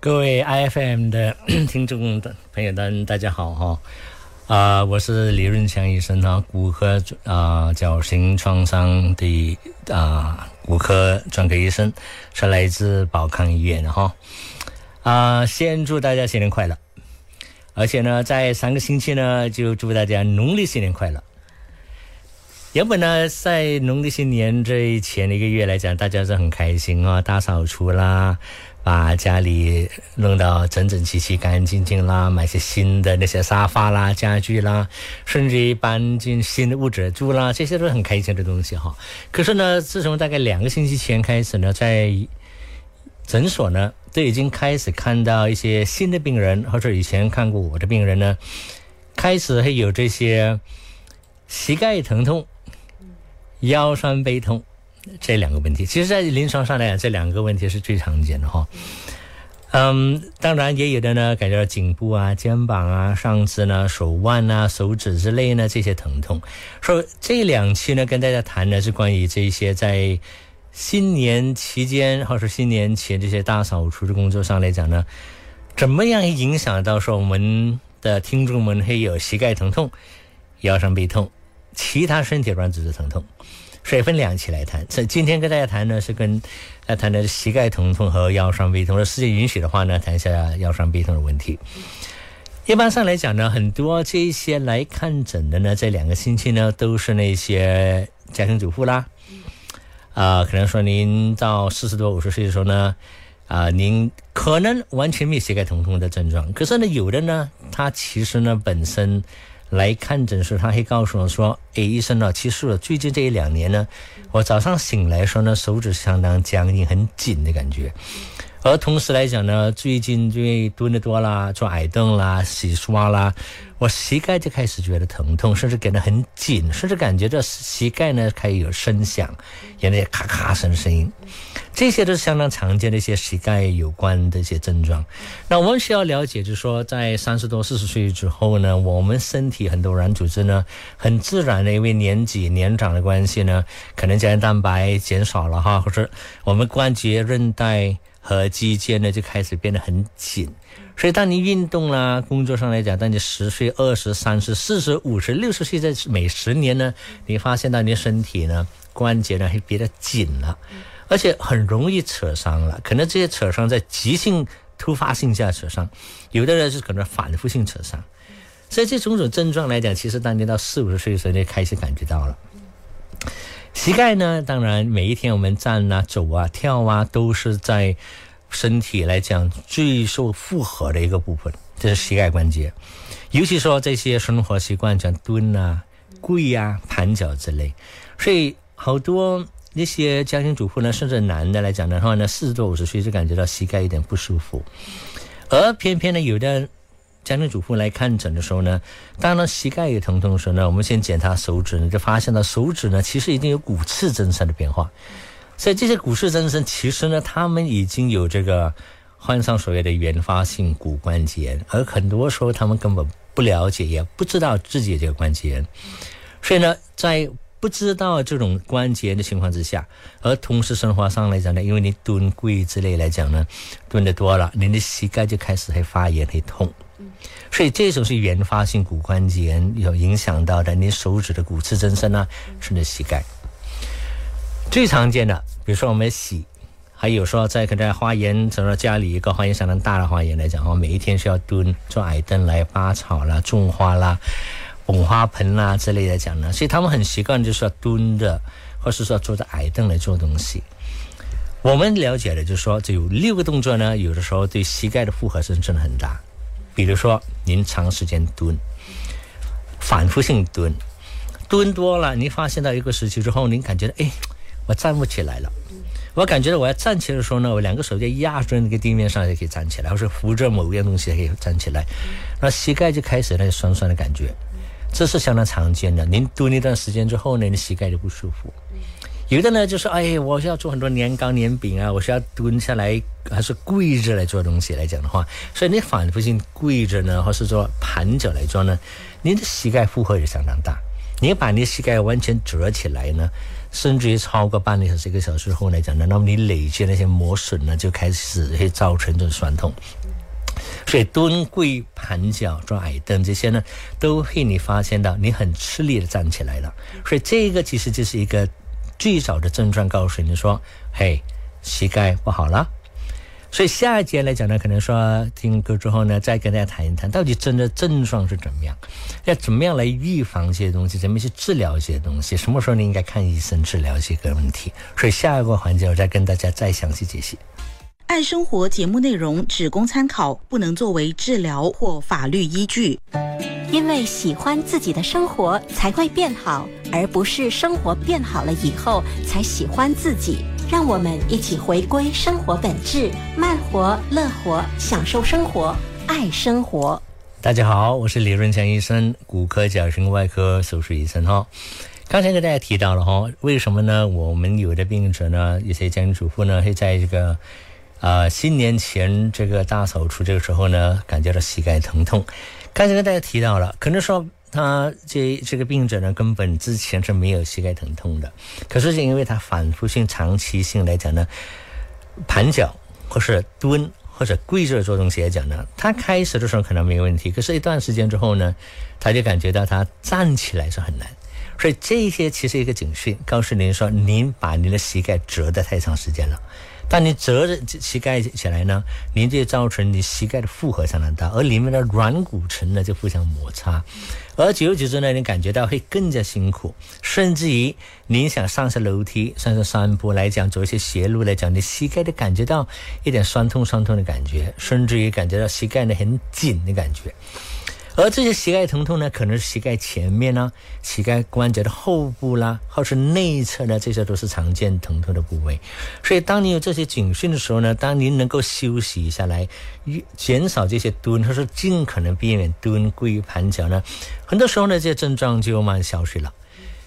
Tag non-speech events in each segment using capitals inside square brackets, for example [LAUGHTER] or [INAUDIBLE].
各位 iFM 的 [CLEARS THROAT] 听众的朋友们，大家好哈！啊，我是李润强医生哈，骨科啊矫形创伤的啊骨科专科医生，是来自宝康医院的哈。啊，先祝大家新年快乐！而且呢，在三个星期呢，就祝大家农历新年快乐。原本呢，在农历新年这前的一个月来讲，大家是很开心啊，大扫除啦。把家里弄到整整齐齐、干干净净啦，买些新的那些沙发啦、家具啦，甚至于搬进新的屋子住啦，这些都是很开心的东西哈。可是呢，自从大概两个星期前开始呢，在诊所呢，都已经开始看到一些新的病人，或者以前看过我的病人呢，开始会有这些膝盖疼痛、腰酸背痛。这两个问题，其实，在临床上来讲，这两个问题是最常见的哈。嗯，当然也有的呢，感觉到颈部啊、肩膀啊、上肢呢、手腕啊、手指之类呢这些疼痛。说这两期呢，跟大家谈的是关于这些在新年期间或者新年前这些大扫除的工作上来讲呢，怎么样影响到说我们的听众们会有膝盖疼痛、腰酸背痛、其他身体软组织疼痛。所以分两期来谈。这今天跟大家谈呢，是跟来谈的膝盖疼痛和腰酸背痛。如果时间允许的话呢，谈一下腰酸背痛的问题。一般上来讲呢，很多这些来看诊的呢，这两个星期呢，都是那些家庭主妇啦。啊，可能说您到四十多五十岁的时候呢，啊，您可能完全没有膝盖疼痛的症状。可是呢，有的呢，他其实呢本身。来看诊时，他会告诉我说：“哎，医生啊，其实我最近这一两年呢，我早上醒来时候呢，手指相当僵硬、很紧的感觉。而同时来讲呢，最近因为蹲的多啦，坐矮凳啦，洗刷啦。”我膝盖就开始觉得疼痛，甚至感到很紧，甚至感觉到膝盖呢开始有声响，有那咔咔声声音，这些都是相当常见的一些膝盖有关的一些症状。那我们需要了解，就是说在三十多、四十岁之后呢，我们身体很多软组织呢，很自然的因为年纪年长的关系呢，可能胶原蛋白减少了哈，或者我们关节、韧带和肌腱呢就开始变得很紧。所以，当你运动啦，工作上来讲，当你十岁、二十、三十、四十、五十、六十岁，在每十年呢，你发现到你的身体呢，关节呢会变得紧了，而且很容易扯伤了。可能这些扯伤在急性、突发性下扯伤，有的人是可能反复性扯伤。所以，这种种症状来讲，其实当你到四五十岁的时候，就开始感觉到了。膝盖呢，当然每一天我们站啊、走啊、跳啊，都是在。身体来讲最受负荷的一个部分，这是膝盖关节。尤其说这些生活习惯，像蹲啊、跪啊、盘脚之类，所以好多那些家庭主妇呢，甚至男的来讲的话呢，四十多五十岁就感觉到膝盖有点不舒服。而偏偏呢，有的家庭主妇来看诊的时候呢，当然膝盖有疼痛的时候呢，我们先检查手指呢，就发现了手指呢，其实已经有骨刺增生的变化。所以这些骨刺增生，其实呢，他们已经有这个患上所谓的原发性骨关节炎，而很多时候他们根本不了解，也不知道自己这个关节炎。所以呢，在不知道这种关节的情况之下，而同时生活上来讲呢，因为你蹲跪之类来讲呢，蹲的多了，你的膝盖就开始会发炎会痛。所以这种是原发性骨关节炎有影响到的，你手指的骨刺增生啊，甚至膝盖。最常见的，比如说我们洗，还有说在可能在花园，整个家里一个花园相当大的花园来讲，哈，每一天需要蹲坐矮凳来拔草啦、种花啦、捧花盆啦之类的讲呢，所以他们很习惯就是说蹲着，或是说坐着矮凳来做东西。我们了解的就是说，这有六个动作呢，有的时候对膝盖的负荷是真的很大。比如说您长时间蹲，反复性蹲，蹲多了，你发现到一个时期之后，您感觉哎。我站不起来了，我感觉到我要站起来的时候呢，我两个手就压住那个地面上就可以站起来，或者扶着某一样东西可以站起来，那膝盖就开始那酸酸的感觉，这是相当常见的。您蹲一段时间之后呢，你膝盖就不舒服。有的呢就是哎，我需要做很多年糕年饼啊，我需要蹲下来还是跪着来做东西来讲的话，所以你反复性跪着呢，或是说盘脚来做呢，你的膝盖负荷也相当大。你把你膝盖完全折起来呢？甚至于超过半个小时、一个小时后来讲呢，那么你累积那些磨损呢，就开始会造成这种酸痛。所以蹲、跪、盘脚、做矮凳这些呢，都会你发现到你很吃力的站起来了。所以这个其实就是一个最早的症状，告诉你说：“嘿，膝盖不好了。”所以下一节来讲呢，可能说听歌之后呢，再跟大家谈一谈，到底真的症状是怎么样，要怎么样来预防这些东西，怎么去治疗这些东西，什么时候你应该看医生治疗这个问题。所以下一个环节，我再跟大家再详细解析。爱生活节目内容只供参考，不能作为治疗或法律依据。因为喜欢自己的生活才会变好，而不是生活变好了以后才喜欢自己。让我们一起回归生活本质，慢活、乐活，享受生活，爱生活。大家好，我是李润强医生，骨科矫形外科手术医生哈。刚才跟大家提到了哈，为什么呢？我们有的病者呢，有些家庭主妇呢，会在这个啊新年前这个大扫除这个时候呢，感觉到膝盖疼痛。刚才跟大家提到了，可能说。他这这个病者呢，根本之前是没有膝盖疼痛的，可是是因为他反复性、长期性来讲呢，盘脚或是蹲或者跪着做东西来讲呢，他开始的时候可能没有问题，可是一段时间之后呢，他就感觉到他站起来是很难，所以这些其实一个警讯，告诉您说，您把您的膝盖折得太长时间了。当你折着膝盖起来呢，您就造成你膝盖的负荷相当大，而里面的软骨层呢就互相摩擦，而久而久之呢，你感觉到会更加辛苦，甚至于你想上下楼梯、上下山坡来讲，走一些斜路来讲，你膝盖都感觉到一点酸痛、酸痛的感觉，甚至于感觉到膝盖呢很紧的感觉。而这些膝盖疼痛呢，可能是膝盖前面呢、膝盖关节的后部啦，或是内侧呢，这些都是常见疼痛的部位。所以，当你有这些警讯的时候呢，当您能够休息一下来，减少这些蹲，或是尽可能避免蹲、跪、盘脚呢，很多时候呢，这些症状就慢慢消失了。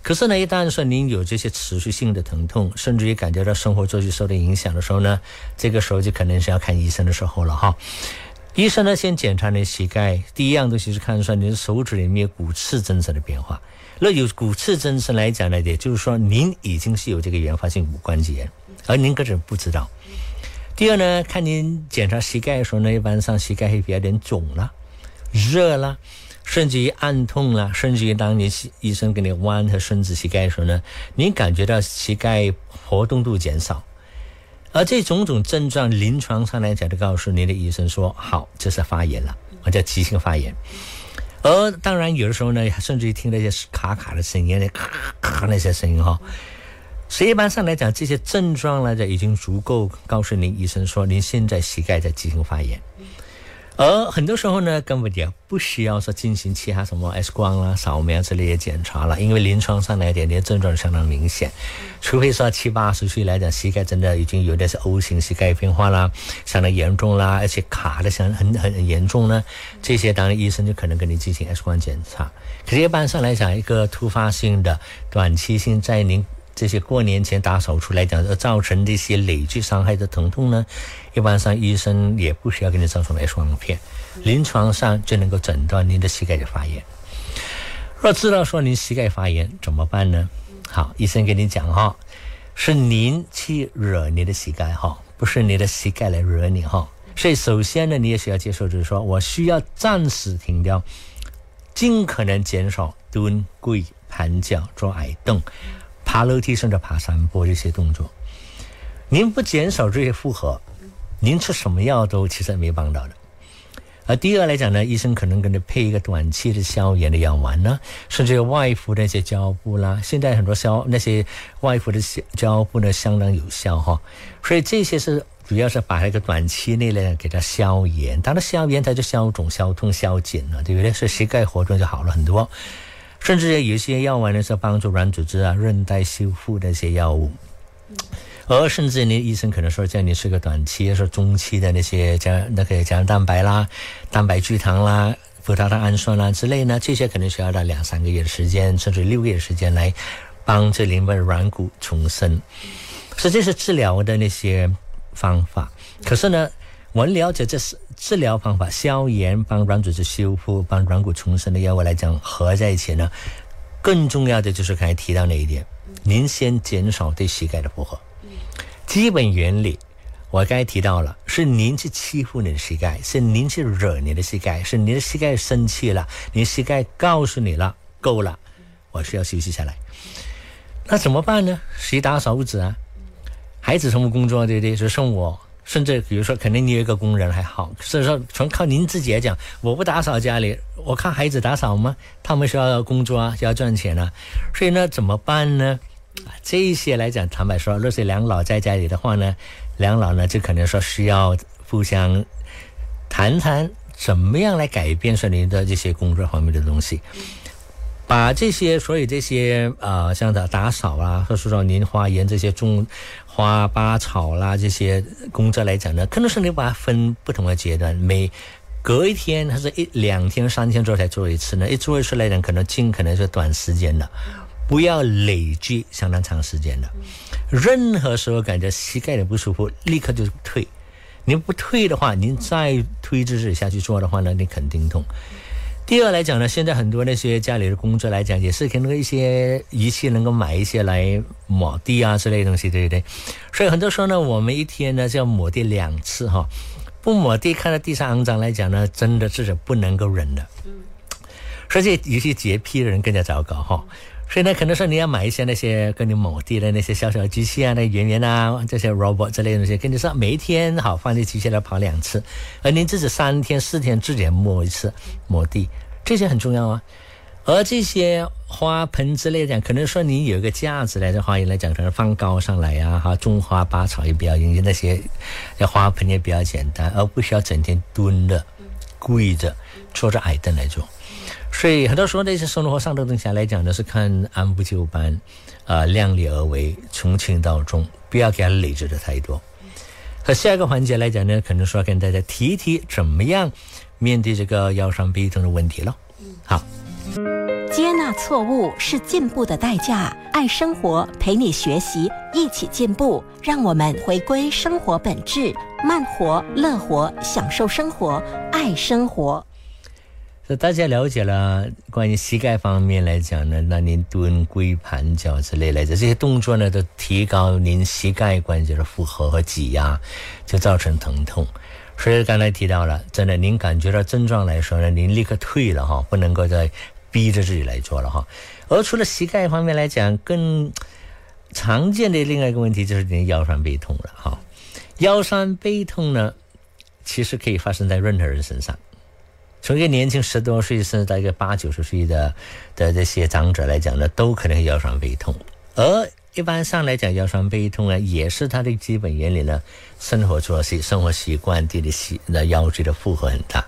可是呢，一旦说您有这些持续性的疼痛，甚至于感觉到生活作息受到影响的时候呢，这个时候就可能是要看医生的时候了哈。医生呢，先检查你膝盖，第一样东西是看出你的手指里面有骨刺增生的变化。那有骨刺增生来讲呢，也就是说您已经是有这个原发性骨关节炎，而您个人不知道。第二呢，看您检查膝盖的时候呢，一般上膝盖会比较点肿了、热了，甚至于暗痛了，甚至于当你医生给你弯和伸直膝盖的时候呢，您感觉到膝盖活动度减少。而这种种症状，临床上来讲，就告诉您的医生说：“好，这是发炎了，或者急性发炎。”而当然，有的时候呢，甚至于听那些卡卡的声音，那咔咔那些声音哈。所以一般上来讲，这些症状来讲已经足够告诉您医生说，您现在膝盖在急性发炎。而很多时候呢，根本也不需要说进行其他什么 X 光啦、扫描之类的检查了，因为临床上来讲，你的症状相当明显。除非说七八十岁来讲，膝盖真的已经有点是 O 型膝盖变化啦，相当严重啦，而且卡的很很很严重呢，这些当然医生就可能给你进行 X 光检查。可是一般上来讲，一个突发性的、短期性，在您这些过年前打扫出来讲，而造成这些累积伤害的疼痛呢，一般上医生也不需要给你上什么 X 光片，临床上就能够诊断您的膝盖的发炎。若知道说您膝盖发炎怎么办呢？好，医生跟你讲哈，是您去惹你的膝盖哈，不是你的膝盖来惹你哈。所以首先呢，你也需要接受，就是说我需要暂时停掉，尽可能减少蹲、跪、盘脚、做矮凳。爬楼梯甚至爬山坡这些动作，您不减少这些负荷，您吃什么药都其实没帮到的。而第二来讲呢，医生可能给你配一个短期的消炎的药丸呢，甚至外敷那些胶布啦。现在很多消那些外敷的胶布呢，相当有效哈。所以这些是主要是把那个短期内呢给它消炎，当然消炎它就消肿、消痛、消紧了，对不对？所以膝盖活动就好了很多。甚至有一些药丸呢是帮助软组织啊、韧带修复的一些药物，而甚至呢医生可能说叫你吃个短期、说中期的那些加那个胶原蛋白啦、蛋白聚糖啦、葡萄糖氨酸啦之类呢，这些可能需要到两三个月的时间，甚至六个月的时间来帮助您的软骨重生，所以这是治疗的那些方法。可是呢，我们了解这是。治疗方法，消炎帮软组织修复、帮软骨重生的药物来讲，合在一起呢，更重要的就是刚才提到那一点，您先减少对膝盖的负荷。基本原理我刚才提到了，是您去欺负你的膝盖，是您去惹你的膝盖，是您的膝盖生气了，您膝盖告诉你了，够了，我需要休息下来。那怎么办呢？谁打扫屋子啊？孩子什么工作，对不对？就剩我。甚至比如说，肯定你有一个工人还好，所以说全靠您自己来讲，我不打扫家里，我看孩子打扫吗？他们需要工作啊，需要赚钱啊，所以呢，怎么办呢？这一些来讲，坦白说，若是两老在家里的话呢，两老呢就可能说需要互相谈谈，怎么样来改变说您的这些工作方面的东西。把这些，所以这些呃，像打打扫啊，或者说您花园这些种花花草啦这些工作来讲呢，可能是你把它分不同的阶段，每隔一天还是一两天、三天之后才做一次呢？一做一次来讲，可能尽可能是短时间的，不要累积相当长时间的。任何时候感觉膝盖的不舒服，立刻就退。你不退的话，您再推自己下去做的话呢，你肯定痛。第二来讲呢，现在很多那些家里的工作来讲，也是跟那个一些仪器能够买一些来抹地啊之类的东西，对不对？所以很多时候呢，我们一天呢就要抹地两次哈。不抹地，看到地上肮脏来讲呢，真的是不能够忍的。嗯。所以有些洁癖的人更加糟糕哈。所以呢，可能说你要买一些那些跟你抹地的那些小小机器啊，那圆圆啊，这些 robot 之类的东西，跟你说每一天好放在机器来跑两次，而您自己三天四天自己抹一次抹地，这些很重要啊。而这些花盆之类的讲，可能说你有一个架子来的花园来讲，可能放高上来呀，哈，种花拔草也比较容易，那些那花盆也比较简单，而不需要整天蹲着、跪着、坐着矮凳来做。所以很多时候那些生活上的东西来讲呢，是看按部就班，啊，量力而为，从轻到重，不要给它累积的太多。和下一个环节来讲呢，可能说要跟大家提一提怎么样面对这个腰伤背痛的问题了。好，接纳错误是进步的代价。爱生活，陪你学习，一起进步。让我们回归生活本质，慢活、乐活，享受生活，爱生活。那大家了解了关于膝盖方面来讲呢，那您蹲、跪、盘脚之类来着，这些动作呢，都提高您膝盖关节的负荷和挤压，就造成疼痛。所以刚才提到了，真的，您感觉到症状来说呢，您立刻退了哈，不能够再逼着自己来做了哈。而除了膝盖方面来讲，更常见的另外一个问题就是您腰酸背痛了哈。腰酸背痛呢，其实可以发生在任何人身上。从一个年轻十多岁甚至到一个八九十岁的的这些长者来讲呢，都可能腰酸背痛。而一般上来讲，腰酸背痛呢，也是它的基本原理呢，生活作息、生活习惯对的习那腰椎的负荷很大。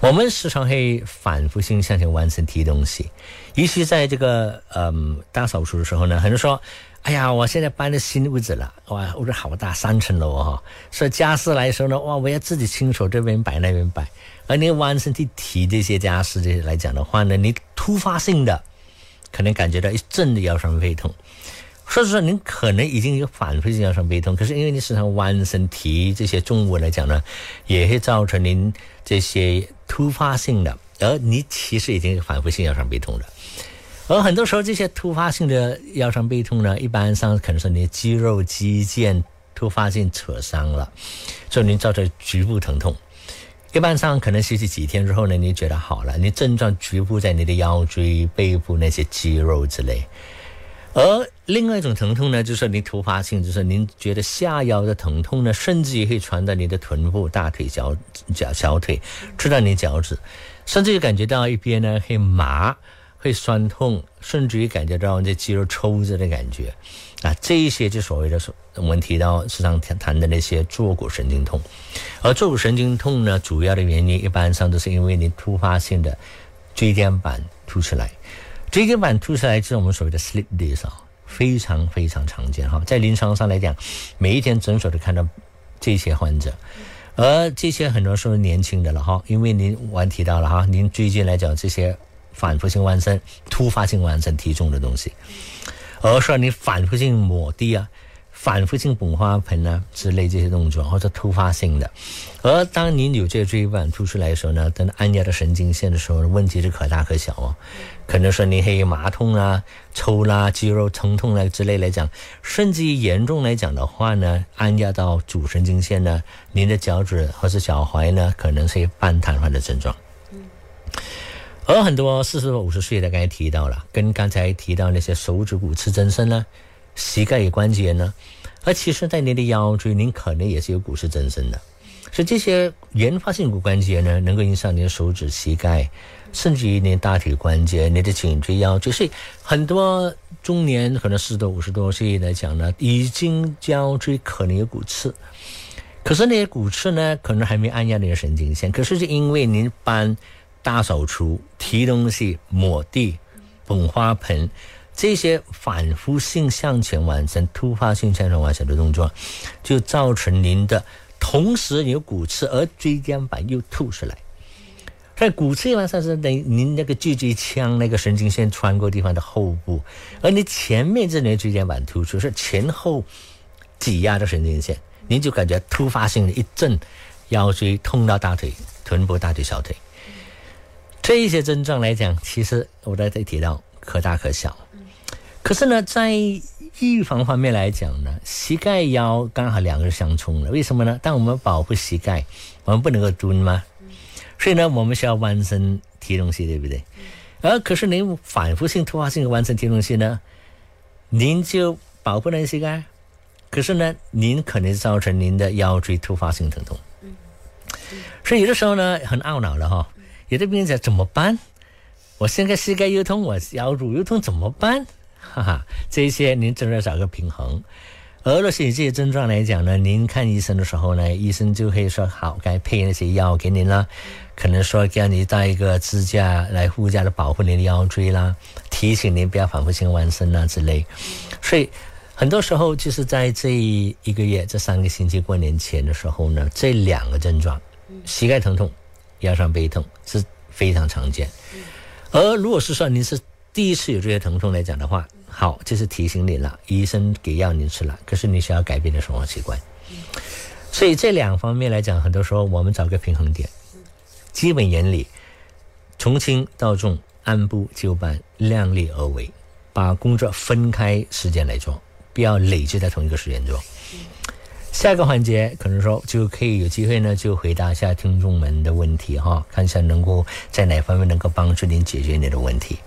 我们时常会反复性向前弯身提东西，尤其在这个嗯大扫除的时候呢，很多人说。哎呀，我现在搬了新屋子了，哇，屋子好大，三层楼哈。所以家私来说呢，哇，我要自己亲手这边摆那边摆。而你弯身去提这些家私这些来讲的话呢，你突发性的可能感觉到一阵的腰酸背痛。所以说，您可能已经有反复性腰酸背痛，可是因为你时常弯身提这些重物来讲呢，也会造成您这些突发性的，而你其实已经有反复性腰酸背痛了。而很多时候，这些突发性的腰酸背痛呢，一般上可能是你肌肉肌腱突发性扯伤了，所以你造成局部疼痛。一般上可能休息几天之后呢，你觉得好了，你症状局部在你的腰椎、背部那些肌肉之类。而另外一种疼痛呢，就是你突发性，就是您觉得下腰的疼痛呢，甚至也会传到你的臀部、大腿、脚脚小腿，直到你脚趾，甚至于感觉到一边呢会麻。会酸痛，甚至于感觉到这肌肉抽着的感觉，啊，这一些就所谓的我们提到时常谈谈的那些坐骨神经痛，而坐骨神经痛呢，主要的原因一般上都是因为你突发性的椎间板突出来，椎间板突出来就是我们所谓的 slip disc，非常非常常见哈，在临床上来讲，每一天诊所都看到这些患者，而这些很多时候年轻的了哈，因为您我提到了哈，您最近来讲这些。反复性弯身、突发性弯身提重的东西，而说你反复性抹地啊、反复性捧花盆啊之类这些动作，或者突发性的。而当您有这个椎板突出来的时候呢，等按压到神经线的时候，问题是可大可小哦。可能说你有麻痛啊、抽啦、肌肉疼痛啊之类来讲，甚至于严重来讲的话呢，按压到主神经线呢，您的脚趾或是脚踝呢，可能是半瘫痪的症状。而很多四十多、五十岁的，刚才提到了，跟刚才提到那些手指骨刺增生呢。膝盖关节呢，而其实，在你的腰椎，您可能也是有骨刺增生的。所以这些原发性骨关节呢，能够影响你的手指、膝盖，甚至于你大腿关节、你的颈椎、腰椎。所以很多中年可能四十多、五十多岁来讲呢，已经腰椎可能有骨刺，可是那些骨刺呢，可能还没按压你的神经线。可是是因为您搬大扫除、提东西、抹地、捧花盆。这些反复性向前完成、突发性向前完成的动作，就造成您的同时有骨刺，而椎间板又凸出来。在骨刺完上是等于您那个脊椎腔那个神经线穿过地方的后部，而你前面这里椎间板突出是前后挤压的神经线，您就感觉突发性的一阵腰椎痛到大腿、臀部、大腿、小腿。这一些症状来讲，其实我在这提到可大可小。可是呢，在预防方面来讲呢，膝盖腰刚好两个是相冲的。为什么呢？当我们保护膝盖，我们不能够蹲吗？所以呢，我们需要弯身提东西，对不对？而可是您反复性、突发性的弯身提东西呢，您就保护了膝盖，可是呢，您可能造成您的腰椎突发性疼痛。所以有的时候呢，很懊恼了哈。有的病人讲怎么办？我现在膝盖又痛，我腰椎又痛，怎么办？[LAUGHS] 哈哈，这些您真的要找个平衡。而若是这些症状来讲呢，您看医生的时候呢，医生就可以说好，该配那些药给您了。可能说叫你带一个支架来护驾的保护您的腰椎啦，提醒您不要反复性弯身啊之类。所以很多时候就是在这一个月、这三个星期过年前的时候呢，这两个症状，膝盖疼痛、腰酸背痛是非常常见。而如果是说您是第一次有这些疼痛来讲的话，好，这是提醒你了，医生给药你吃了，可是你需要改变的生活习惯。所以这两方面来讲，很多时候我们找个平衡点，基本原理，从轻到重，按部就班，量力而为，把工作分开时间来做，不要累积在同一个时间做。下一个环节可能说就可以有机会呢，就回答一下听众们的问题哈，看一下能够在哪方面能够帮助您解决你的问题。